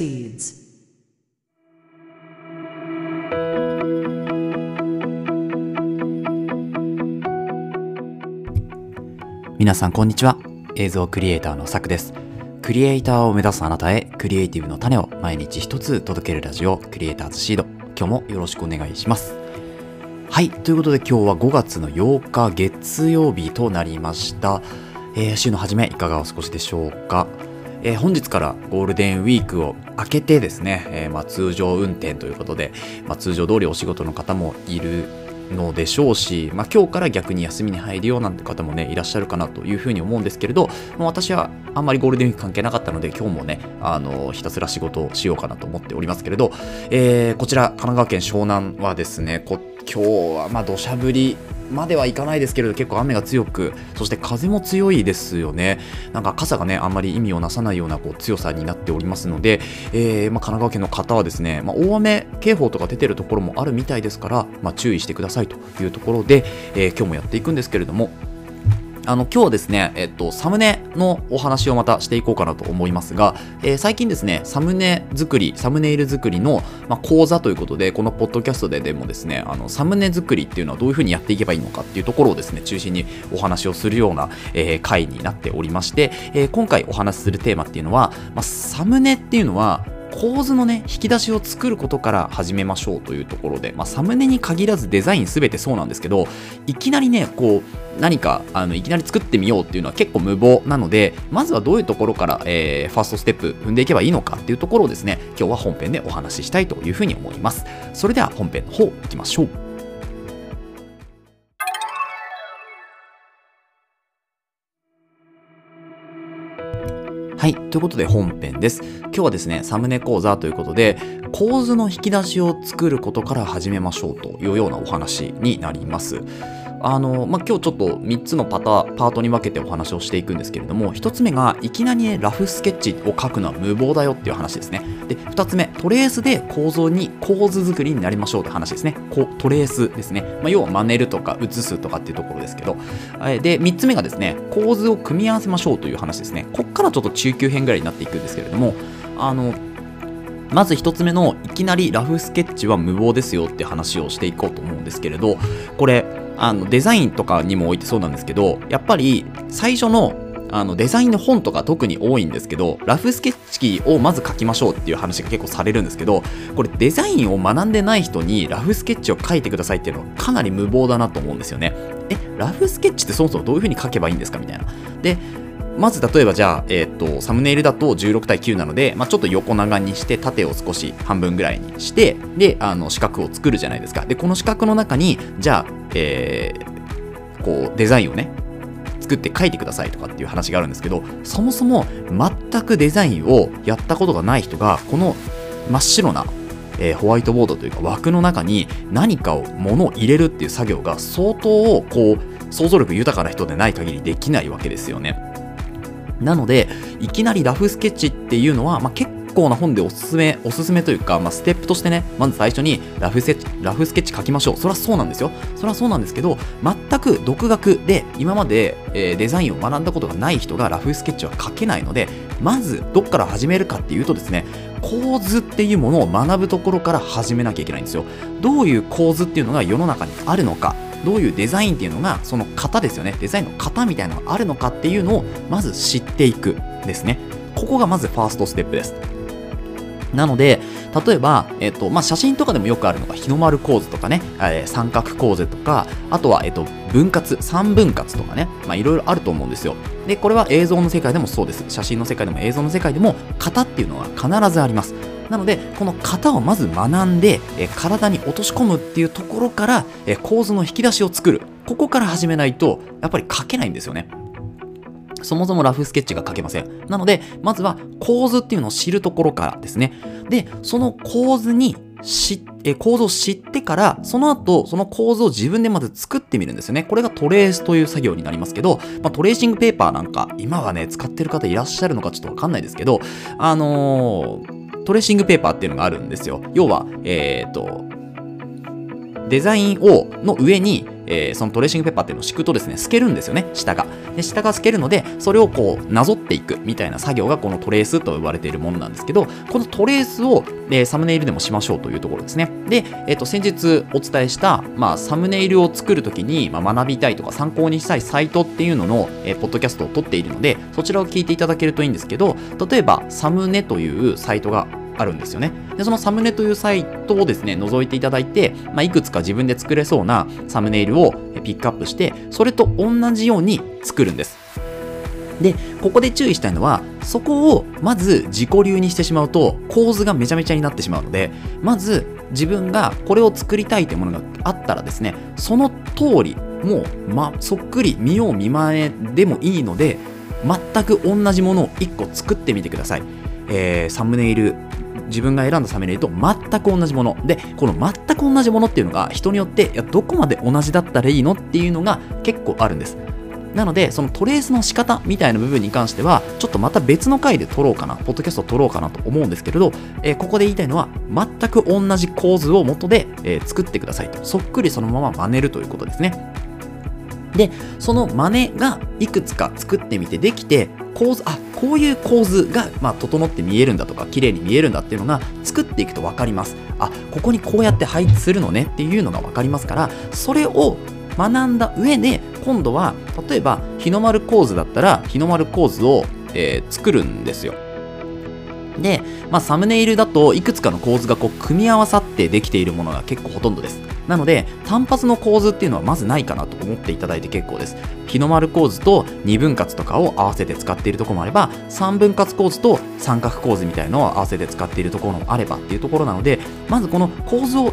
proceeds. 皆さんこんにちは。映像クリエイターのさくです。クリエイターを目指すあなたへクリエイティブの種を毎日一つ届けるラジオクリエイターズシード。今日もよろしくお願いします。はい。ということで今日は5月の8日月曜日となりました、えー週の初めいかがお過ごしでしょうか？えー本日からゴールデンウィークを明けてですね、えーまあ、通常運転ということで、まあ、通常通りお仕事の方もいるのでしょうし、まあ、今日から逆に休みに入るようなんて方もねいらっしゃるかなというふうに思うんですけれど、まあ私はあんまりゴールデンウィーク関係なかったので今日もねあのひたすら仕事をしようかなと思っておりますけれど、えーこちら神奈川県湘南はですねこ今日はまあ土砂降りまではいかないですけれど結構雨が強くそして風も強いですよね。なんか傘がねあんまり意味をなさないようなこう強さになっておりますので、えーまあ、神奈川県の方はですね、まあ、大雨警報とか出てるところもあるみたいですから、まあ、注意してくださいというところで、えー今日もやっていくんですけれどもあの今日はですね、えっと、サムネのお話をまたしていこうかなと思いますが、えー最近ですね、サムネ作り、サムネイル作りの、まあ、講座ということで、このポッドキャストででもですね、あのサムネ作りっていうのはどういうふうにやっていけばいいのかっていうところをですね、中心にお話をするような、えー回になっておりまして、えー今回お話しするテーマっていうのは、まあ、サムネっていうのは、構図のね引き出しを作ることから始めましょうというところで、まあ、サムネに限らずデザイン全てそうなんですけどいきなりねこう何かあのいきなり作ってみようっていうのは結構無謀なのでまずはどういうところから、えーファーストステップ踏んでいけばいいのかっていうところをですね今日は本編でお話ししたいというふうに思います。それでは本編の方いきましょう。はい。ということで本編です。今日はですね、サムネ講座ということで、構図の引き出しを作ることから始めましょうというようなお話になります。あの、まあ、今日ちょっと3つのパタパートに分けてお話をしていくんですけれども、1つ目が、いきなりね、ラフスケッチを書くのは無謀だよっていう話ですね。で、2つ目、トレースで構造に構図作りになりましょうという話ですね。こうトレースですね。まあ、要は真似るとか写すとかっていうところですけど、で、3つ目がですね、構図を組み合わせましょうという話ですね。こっからちょっと中級編ぐらいになっていくんですけれども、あの、まず一つ目のいきなりラフスケッチは無謀ですよって話をしていこうと思うんですけれど、これ、あのデザインとかにもおいてそうなんですけど、やっぱり最初のあのデザインの本とか特に多いんですけど、ラフスケッチをまず書きましょうっていう話が結構されるんですけど、これデザインを学んでない人にラフスケッチを書いてくださいっていうのはかなり無謀だなと思うんですよね。え、ラフスケッチってそもそもどういう風に書けばいいんですかみたいな。で、まず例えばじゃあ、えっとサムネイルだと16対9なので、まあ、ちょっと横長にして縦を少し半分ぐらいにしてであの四角を作るじゃないですかでこの四角の中にじゃあ、えーこうデザインをね作って書いてくださいとかっていう話があるんですけどそもそも全くデザインをやったことがない人がこの真っ白な、えーホワイトボードというか枠の中に何かを物を入れるっていう作業が相当こう想像力豊かな人でない限りできないわけですよね。なので、いきなりラフスケッチっていうのは、まあ、結構な本でおすすめ、おすすめというか、まあ、ステップとしてね、まず最初にラフスケッチ、ラフスケッチ書きましょう。それはそうなんですよ。それはそうなんですけど、全く独学で、今まで、えーデザインを学んだことがない人がラフスケッチは書けないので、まずどっから始めるかっていうとですね、構図っていうものを学ぶところから始めなきゃいけないんですよ。どういう構図っていうのが世の中にあるのか、どういうデザインっていうのがその型ですよねデザインの型みたいなのがあるのかっていうのをまず知っていくですねここがまずファーストステップですなので例えば、えっとまあ、写真とかでもよくあるのが日の丸構図とかね、えー三角構図とかあとは、えっと、分割三分割とかねまあいろいろあると思うんですよ。でこれは映像の世界でもそうです。写真の世界でも映像の世界でも型っていうのは必ずあります。なのでこの型をまず学んで、えー体に落とし込むっていうところから、えー構図の引き出しを作る。ここから始めないとやっぱり書けないんですよね。そもそもラフスケッチが書けません。なので、まずは構図っていうのを知るところからですね。で、その構図にしえ構造を知ってから、その後、その構造を自分でまず作ってみるんですよね。これがトレースという作業になりますけど、まあ、トレーシングペーパーなんか、今はね、使ってる方いらっしゃるのかちょっとわかんないですけど、あのートレーシングペーパーっていうのがあるんですよ。要は、えっ、と、デザインをの上に、えー、そのトレーシングペッパーっていうのを敷くとですね透けるんですよね下が。で下が透けるのでそれをこうなぞっていくみたいな作業がこのトレースと呼ばれているものなんですけどこのトレースを、えー、サムネイルでもしましょうというところですね。で、えー、と先日お伝えした、まあ、サムネイルを作るときに、まあ、学びたいとか参考にしたいサイトっていうのの、えー、ポッドキャストを撮っているのでそちらを聞いていただけるといいんですけど例えばサムネというサイトがあるんですよね。で、そのサムネというサイトをですね、覗いていただいて、まあ、いくつか自分で作れそうなサムネイルをピックアップして、それと同じように作るんです。で、ここで注意したいのは、そこをまず自己流にしてしまうと構図がめちゃめちゃになってしまうので、まず自分がこれを作りたいというものがあったらですね、その通り、もう、ま、そっくり見よう見まねでもいいので、全く同じものを1個作ってみてください。えー、サムネイル自分が選んだサムネイルと全く同じもの。でこの全く同じものっていうのが人によっていやどこまで同じだったらいいの？っていうのが結構あるんです。なのでそのトレースの仕方みたいな部分に関してはちょっとまた別の回で撮ろうかな。ポッドキャストを撮ろうかなと思うんですけれど、えー、ここで言いたいのは全く同じ構図を元で、えー、作ってくださいと。そっくりそのまま真似るということですね。でその真似がいくつか作ってみてできて構図あこういう構図が、まあ、整って見えるんだとか綺麗に見えるんだっていうのが作っていくと分かります。あここにこうやって配置するのねっていうのが分かりますからそれを学んだ上で今度は例えば日の丸構図だったら日の丸構図を、えー、作るんですよ。で、まあ、サムネイルだといくつかの構図がこう組み合わさってできているものが結構ほとんどですなので単発の構図っていうのはまずないかなと思っていただいて結構です日の丸構図と2分割とかを合わせて使っているところもあれば3分割構図と三角構図みたいのを合わせて使っているところもあればっていうところなのでまずこの構図を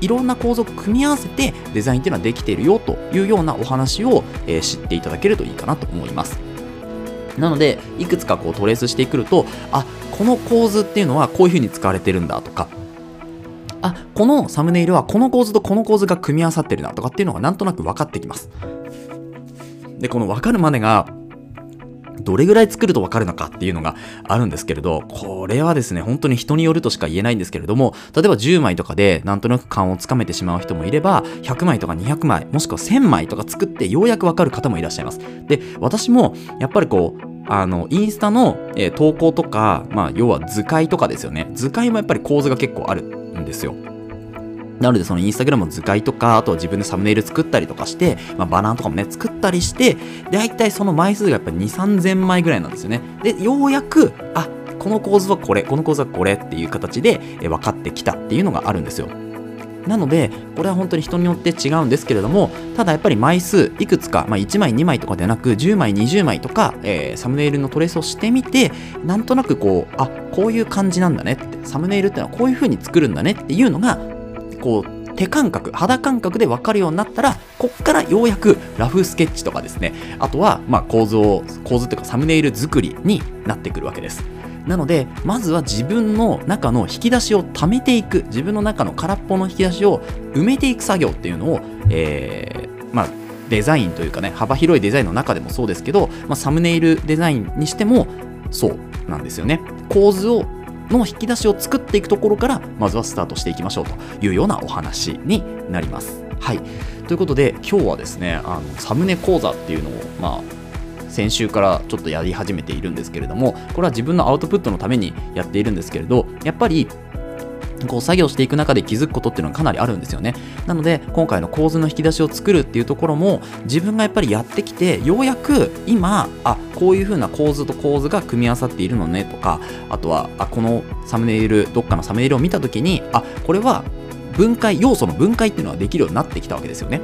いろんな構造を組み合わせてデザインっていうのはできているよというようなお話を、えー、知っていただけるといいかなと思います。なので、いくつかこうトレースしてくると、あ、この構図っていうのはこういう風に使われてるんだとか、あ、このサムネイルはこの構図とこの構図が組み合わさってるなとかっていうのがなんとなく分かってきます。で、この分かるまでが、どれぐらい作ると分かるのかっていうのがあるんですけれど、これはですね、本当に人によるとしか言えないんですけれども、例えば10枚とかでなんとなく勘をつかめてしまう人もいれば、100枚とか200枚、もしくは1000枚とか作ってようやく分かる方もいらっしゃいます。で、私もやっぱりこう、あの、インスタの、えー、投稿とか、まあ、要は図解とかですよね。図解もやっぱり構図が結構あるんですよ。なのでそのインスタグラムの図解とか、あと自分でサムネイル作ったりとかして、まあ、バナーとかもね、作ったりして、大体その枚数がやっぱり2、3000枚ぐらいなんですよね。で、ようやく、あ、この構図はこれ、この構図はこれっていう形で分かってきたっていうのがあるんですよ。なので、これは本当に人によって違うんですけれども、ただやっぱり枚数いくつか、まあ、1枚、2枚とかではなく、10枚、20枚とか、えー、サムネイルのトレースをしてみて、なんとなくこう、あ、こういう感じなんだねって、サムネイルってのはこういう風に作るんだねっていうのが、こう、手感覚、肌感覚で分かるようになったら、こっからようやくラフスケッチとかですね、あとは、ま、構図を、構図っていうかサムネイル作りになってくるわけです。なのでまずは自分の中の引き出しを貯めていく自分の中の空っぽの引き出しを埋めていく作業っていうのを、えー、まあデザインというかね幅広いデザインの中でもそうですけど、まあ、サムネイルデザインにしてもそうなんですよね構図をの引き出しを作っていくところからまずはスタートしていきましょうというようなお話になります。はいということで今日はですねあのサムネ講座っていうのをまあ先週からちょっとやり始めているんですけれどもこれは自分のアウトプットのためにやっているんですけれどやっぱりこう作業していく中で気づくことっていうのはかなりあるんですよね。なので今回の構図の引き出しを作るっていうところも自分がやっぱりやってきてようやく今あこういう風な構図と構図が組み合わさっているのねとかあとはあこのサムネイルどっかのサムネイルを見た時にあこれは分解要素の分解っていうのはできるようになってきたわけですよね。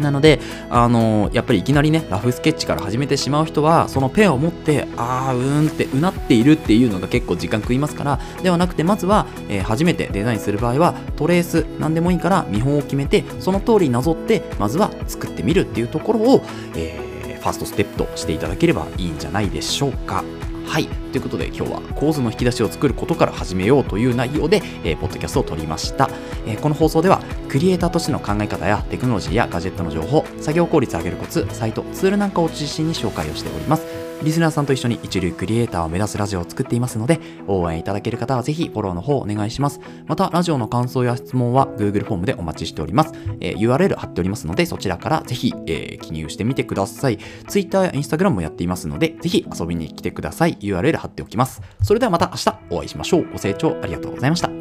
なので、あの、やっぱりいきなりね、ラフスケッチから始めてしまう人は、そのペンを持って、あー、うーんってうなっているっていうのが結構時間食いますから、ではなくて、まずは、えー、初めてデザインする場合は、トレース、なんでもいいから見本を決めて、その通りなぞって、まずは作ってみるっていうところを、えー、ファーストステップとしていただければいいんじゃないでしょうか。はい。ということで今日は構図の引き出しを作ることから始めようという内容で、えー、ポッドキャストを撮りました、えー、この放送ではクリエイターとしての考え方やテクノロジーやガジェットの情報、作業効率を上げるコツ、サイト、ツールなんかを中心に紹介をしております。リスナーさんと一緒に一流クリエイターを目指すラジオを作っていますので、応援いただける方はぜひフォローの方お願いします。また、ラジオの感想や質問は Google フォームでお待ちしております。えー URL 貼っておりますので、そちらからぜひ、えー記入してみてください。Twitter や Instagram もやっていますので、ぜひ遊びに来てください。URL 貼っておきます。それではまた明日お会いしましょう。ご清聴ありがとうございました。